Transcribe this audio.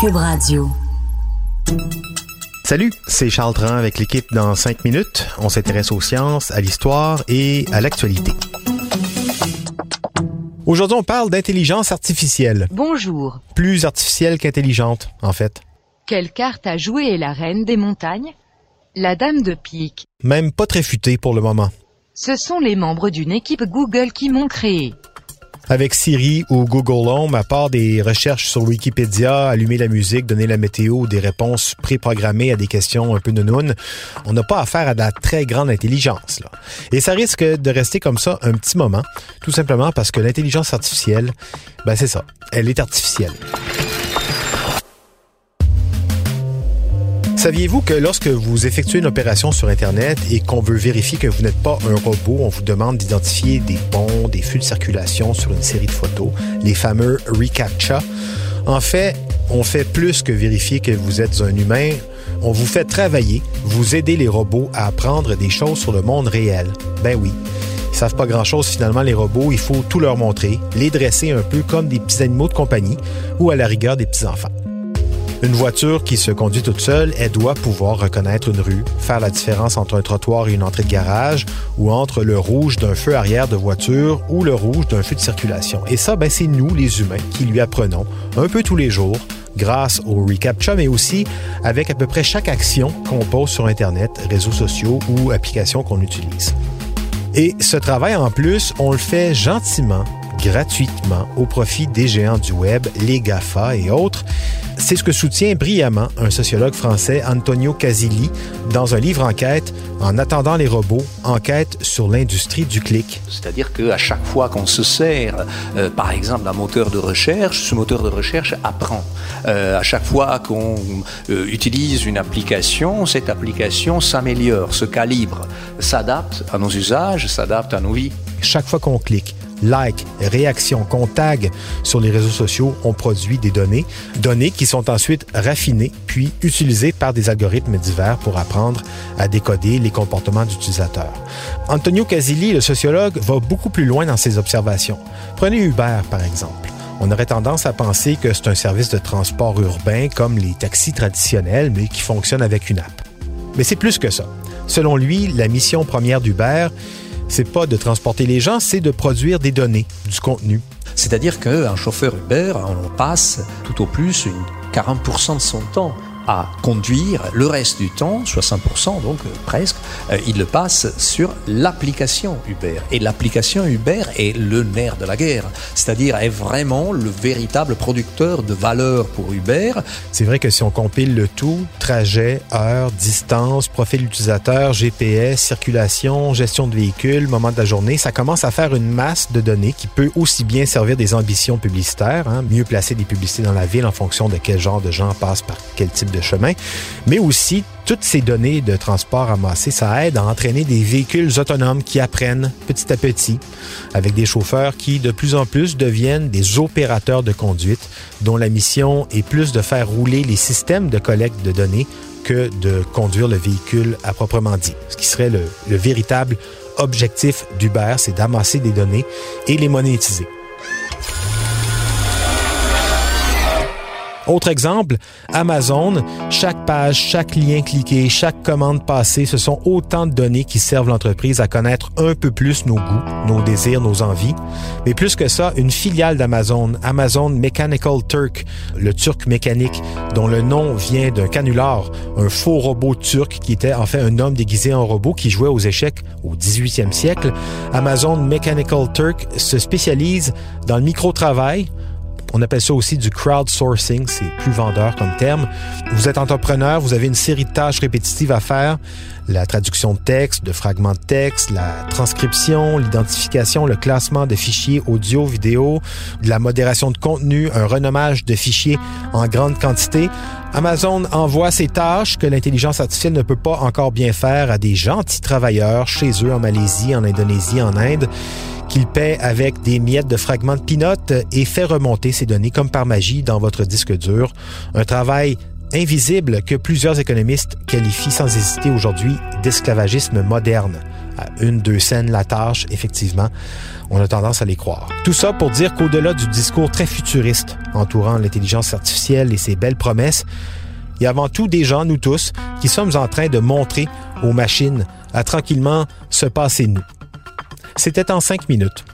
Cube Radio. Salut, c'est Charles Tran avec l'équipe dans 5 minutes. On s'intéresse aux sciences, à l'histoire et à l'actualité. Aujourd'hui, on parle d'intelligence artificielle. Bonjour. Plus artificielle qu'intelligente, en fait. Quelle carte a joué est la reine des montagnes? La dame de pique. Même pas très futée pour le moment. Ce sont les membres d'une équipe Google qui m'ont créé. Avec Siri ou Google Home, à part des recherches sur Wikipédia, allumer la musique, donner la météo des réponses préprogrammées à des questions un peu nounounes, on n'a pas affaire à de la très grande intelligence. Là. Et ça risque de rester comme ça un petit moment, tout simplement parce que l'intelligence artificielle, ben c'est ça, elle est artificielle. Saviez-vous que lorsque vous effectuez une opération sur Internet et qu'on veut vérifier que vous n'êtes pas un robot, on vous demande d'identifier des ponts, des flux de circulation sur une série de photos, les fameux reCAPTCHA? En fait, on fait plus que vérifier que vous êtes un humain. On vous fait travailler, vous aider les robots à apprendre des choses sur le monde réel. Ben oui. Ils savent pas grand-chose finalement les robots, il faut tout leur montrer, les dresser un peu comme des petits animaux de compagnie ou à la rigueur des petits enfants. Une voiture qui se conduit toute seule, elle doit pouvoir reconnaître une rue, faire la différence entre un trottoir et une entrée de garage, ou entre le rouge d'un feu arrière de voiture ou le rouge d'un feu de circulation. Et ça, ben, c'est nous, les humains, qui lui apprenons un peu tous les jours grâce au reCAPTCHA, mais aussi avec à peu près chaque action qu'on pose sur Internet, réseaux sociaux ou applications qu'on utilise. Et ce travail, en plus, on le fait gentiment, gratuitement, au profit des géants du web, les GAFA et autres, c'est ce que soutient brillamment un sociologue français, Antonio Casilli, dans un livre enquête, En attendant les robots, enquête sur l'industrie du clic. C'est-à-dire qu'à chaque fois qu'on se sert, euh, par exemple, d'un moteur de recherche, ce moteur de recherche apprend. Euh, à chaque fois qu'on euh, utilise une application, cette application s'améliore, se calibre, s'adapte à nos usages, s'adapte à nos vies. Chaque fois qu'on clique, like, réaction, qu'on tag sur les réseaux sociaux, on produit des données, données qui sont ensuite raffinées puis utilisées par des algorithmes divers pour apprendre à décoder les comportements d'utilisateurs. Antonio Casilli, le sociologue, va beaucoup plus loin dans ses observations. Prenez Uber, par exemple. On aurait tendance à penser que c'est un service de transport urbain comme les taxis traditionnels, mais qui fonctionne avec une app. Mais c'est plus que ça. Selon lui, la mission première d'Uber, c'est pas de transporter les gens, c'est de produire des données, du contenu. C'est-à-dire qu'un chauffeur Uber, on passe tout au plus une 40% de son temps à conduire. Le reste du temps, 60% donc euh, presque, euh, il le passe sur l'application Uber. Et l'application Uber est le nerf de la guerre, c'est-à-dire est vraiment le véritable producteur de valeur pour Uber. C'est vrai que si on compile le tout, trajet, heure, distance, profil utilisateur, GPS, circulation, gestion de véhicules, moment de la journée, ça commence à faire une masse de données qui peut aussi bien servir des ambitions publicitaires, hein, mieux placer des publicités dans la ville en fonction de quel genre de gens passent par quel type de chemin, mais aussi toutes ces données de transport amassées, ça aide à entraîner des véhicules autonomes qui apprennent petit à petit, avec des chauffeurs qui de plus en plus deviennent des opérateurs de conduite, dont la mission est plus de faire rouler les systèmes de collecte de données que de conduire le véhicule à proprement dit. Ce qui serait le, le véritable objectif d'Uber, c'est d'amasser des données et les monétiser. Autre exemple, Amazon, chaque page, chaque lien cliqué, chaque commande passée, ce sont autant de données qui servent l'entreprise à connaître un peu plus nos goûts, nos désirs, nos envies. Mais plus que ça, une filiale d'Amazon, Amazon Mechanical Turk, le turc mécanique, dont le nom vient d'un canular, un faux robot turc qui était en fait un homme déguisé en robot qui jouait aux échecs au 18e siècle. Amazon Mechanical Turk se spécialise dans le micro-travail, on appelle ça aussi du crowdsourcing, c'est plus vendeur comme terme. Vous êtes entrepreneur, vous avez une série de tâches répétitives à faire, la traduction de texte, de fragments de texte, la transcription, l'identification, le classement de fichiers audio, vidéo, la modération de contenu, un renommage de fichiers en grande quantité. Amazon envoie ces tâches que l'intelligence artificielle ne peut pas encore bien faire à des gentils travailleurs chez eux en Malaisie, en Indonésie, en Inde qu'il paie avec des miettes de fragments de pinote et fait remonter ces données comme par magie dans votre disque dur. Un travail invisible que plusieurs économistes qualifient sans hésiter aujourd'hui d'esclavagisme moderne. À une, deux scènes la tâche, effectivement, on a tendance à les croire. Tout ça pour dire qu'au-delà du discours très futuriste entourant l'intelligence artificielle et ses belles promesses, il y a avant tout des gens, nous tous, qui sommes en train de montrer aux machines à tranquillement se passer nous. C'était en cinq minutes.